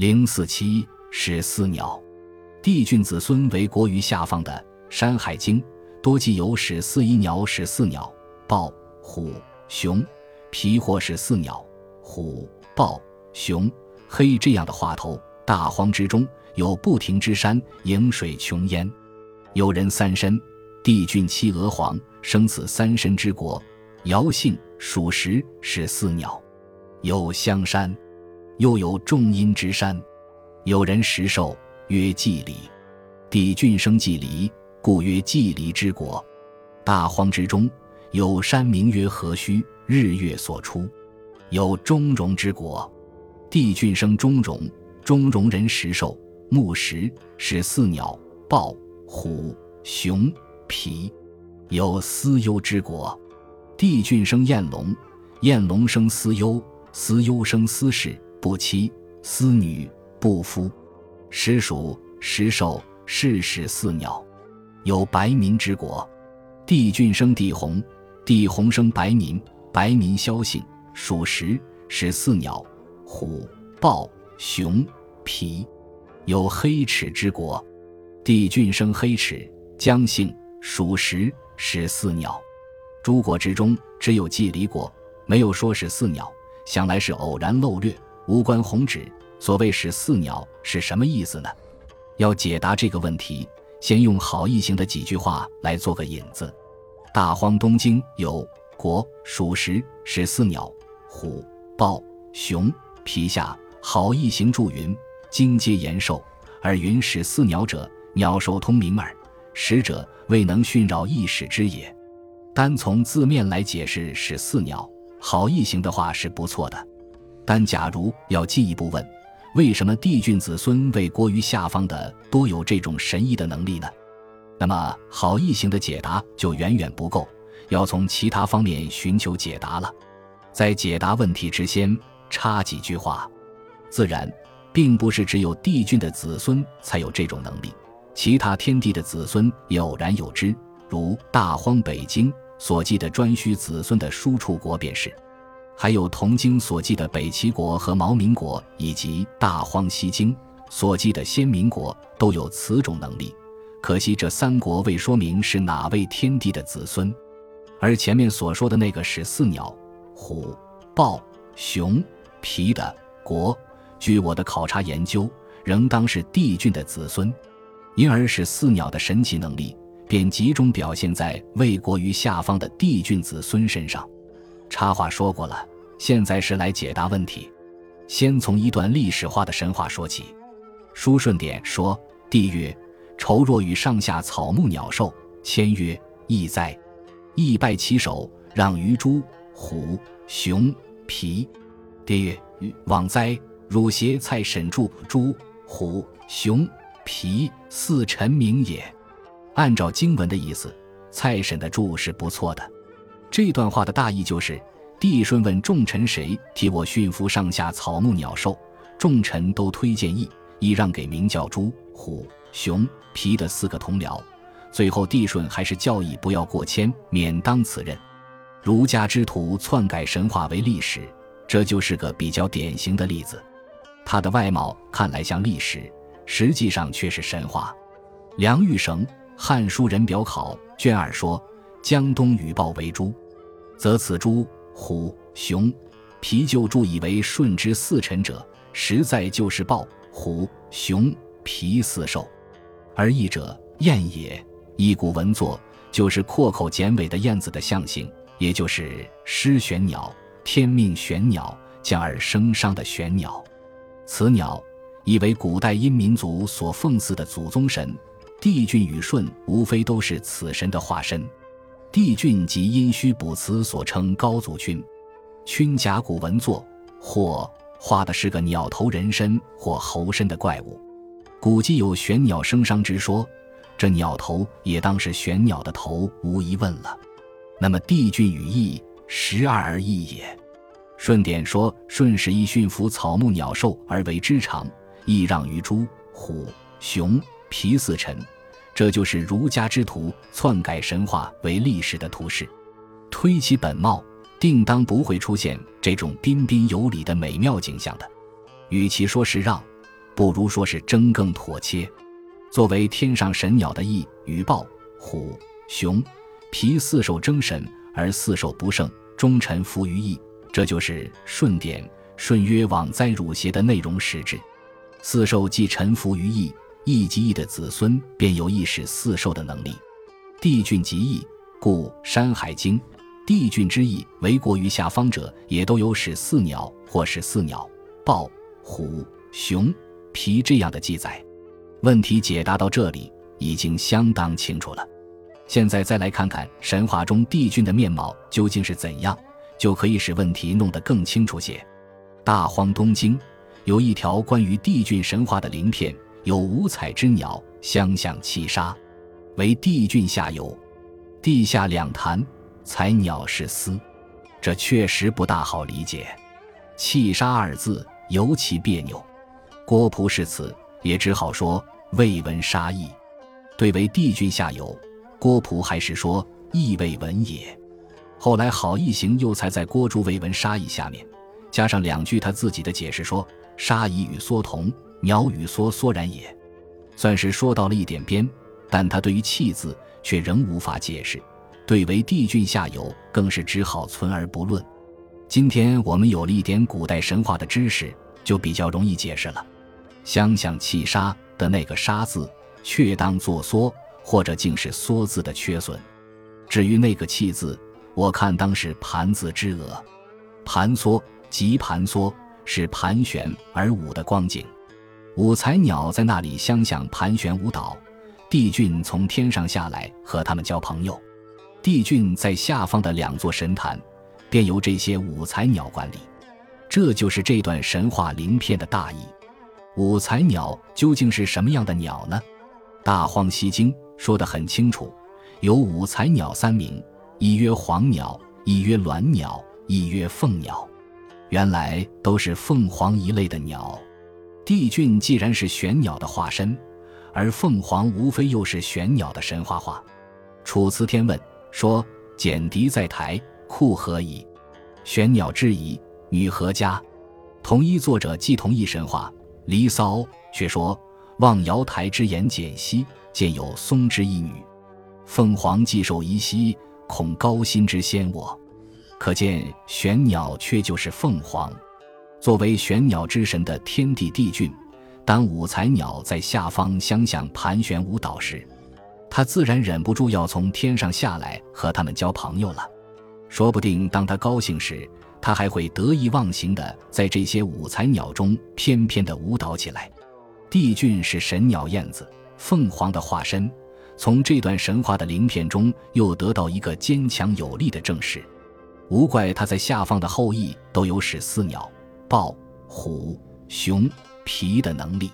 零四七是四鸟，帝俊子孙为国于下方的《山海经》多记有始四一鸟始四鸟，豹、虎、熊、皮或是四鸟，虎、豹、熊、黑这样的话头。大荒之中有不停之山，饮水穷焉。有人三申，帝俊妻娥皇生此三申之国，尧姓属实是四鸟。有香山。又有众阴之山，有人食兽，曰季离。帝俊生季离，故曰季离之国。大荒之中有山，名曰何须，日月所出。有中戎之国，帝俊生中戎，中戎人食兽，木石，是四鸟，豹、虎、熊、皮。有司忧之国，帝俊生燕龙，燕龙生司忧，司忧生司氏。不妻思女不夫，时属时寿世始四鸟，有白民之国。帝俊生帝弘，帝弘生白民，白民萧姓属石是四鸟，虎豹熊皮，有黑齿之国。帝俊生黑齿，姜姓属石是四鸟。诸国之中，只有季离国没有说是四鸟，想来是偶然漏略。无关宏旨，所谓是四鸟是什么意思呢？要解答这个问题，先用好易行的几句话来做个引子。大荒东经有国属实是四鸟，虎豹熊皮下好易行注云：经皆延寿，而云使四鸟者，鸟兽通明耳。使者未能驯扰一使之也。单从字面来解释是四鸟，好易行的话是不错的。但假如要进一步问，为什么帝俊子孙为国于下方的多有这种神异的能力呢？那么好意行的解答就远远不够，要从其他方面寻求解答了。在解答问题之先，插几句话：自然，并不是只有帝俊的子孙才有这种能力，其他天地的子孙也偶然有之，如大荒北京所记的颛顼子孙的输出国便是。还有同经所记的北齐国和毛民国，以及大荒西经所记的先民国，都有此种能力。可惜这三国未说明是哪位天帝的子孙，而前面所说的那个是四鸟、虎、豹、熊、皮的国，据我的考察研究，仍当是帝俊的子孙，因而使四鸟的神奇能力便集中表现在魏国于下方的帝俊子孙身上。插话说过了。现在是来解答问题，先从一段历史化的神话说起。书顺典说：“帝曰，仇若与上下草木鸟兽，谦曰：义哉！义拜其首，让于猪、虎、熊、皮。帝曰：往哉！汝邪蔡沈柱猪、虎、熊、皮四臣名也。按照经文的意思，蔡沈的柱是不错的。这段话的大意就是。帝舜问众臣：“谁替我驯服上下草木鸟兽？”众臣都推荐义，义让给名叫猪、虎、熊、皮的四个同僚。最后，帝舜还是教义不要过谦，免当此任。儒家之徒篡改神话为历史，这就是个比较典型的例子。他的外貌看来像历史，实际上却是神话。梁玉绳《汉书人表考》卷二说：“江东羽豹为猪，则此猪。”虎、熊、皮就注以为舜之四臣者，实在就是豹、虎、熊、皮四兽，而义者燕也。一古文作就是阔口简尾的燕子的象形，也就是狮玄鸟，天命玄鸟，降而生商的玄鸟。此鸟亦为古代殷民族所奉祀的祖宗神。帝俊与舜无非都是此神的化身。帝俊及殷墟卜辞所称高祖群，群甲骨文作，或画的是个鸟头人身或猴身的怪物，古迹有玄鸟生商之说，这鸟头也当是玄鸟的头，无疑问了。那么帝俊与羿十二而异也。顺典说，顺使羿驯服草木鸟兽而为之长，羿让于猪、虎、熊、皮四臣。这就是儒家之徒篡改神话为历史的图式，推其本貌，定当不会出现这种彬彬有礼的美妙景象的。与其说是让，不如说是争更妥切。作为天上神鸟的翼与豹、虎、熊、皮四兽争神，而四兽不胜，终臣服于翼，这就是舜典“舜曰：往哉汝邪”的内容实质。四兽既臣服于翼，翼及翼的子孙便有意识四兽的能力。帝俊即翼，故《山海经》帝俊之翼为国于下方者，也都有使四鸟或是四鸟、豹、虎、熊、皮这样的记载。问题解答到这里已经相当清楚了，现在再来看看神话中帝俊的面貌究竟是怎样，就可以使问题弄得更清楚些。大荒东经有一条关于帝俊神话的鳞片，有五彩之鸟相向七杀，为帝俊下游，地下两潭，彩鸟是丝。这确实不大好理解，气杀二字尤其别扭。郭璞是此。也只好说未闻杀意，对为帝君下游，郭璞还是说意未闻也。后来好一行又才在郭朱未闻杀意下面加上两句他自己的解释，说杀意与缩同，鸟语缩缩然也，算是说到了一点边。但他对于气字却仍无法解释，对为帝俊下游更是只好存而不论。今天我们有了一点古代神话的知识，就比较容易解释了。相向气杀的那个杀字，却当作缩，或者竟是缩字的缺损。至于那个气字，我看当是盘字之讹，盘缩即盘缩，是盘旋而舞的光景。五彩鸟在那里相向盘旋舞蹈，帝俊从天上下来和他们交朋友。帝俊在下方的两座神坛，便由这些五彩鸟管理。这就是这段神话灵片的大意。五彩鸟究竟是什么样的鸟呢？《大荒西经》说得很清楚，有五彩鸟三名，一曰黄鸟，一曰鸾鸟，一曰凤鸟。原来都是凤凰一类的鸟。帝俊既然是玄鸟的化身，而凤凰无非又是玄鸟的神话化。《楚辞天问》说：“简狄在台，库何以？玄鸟之仪，女何家？”同一作者既同一神话。《离骚》却说：“望瑶台之言简兮，见有松之一女。凤凰既受宜兮，恐高辛之先我。”可见玄鸟却就是凤凰。作为玄鸟之神的天地帝俊，当五彩鸟在下方相向盘旋舞蹈时，他自然忍不住要从天上下来和他们交朋友了。说不定当他高兴时，他还会得意忘形的在这些五彩鸟中翩翩的舞蹈起来。帝俊是神鸟燕子、凤凰的化身，从这段神话的鳞片中又得到一个坚强有力的证实。无怪他在下方的后裔都有使四鸟、豹、虎、熊、皮的能力。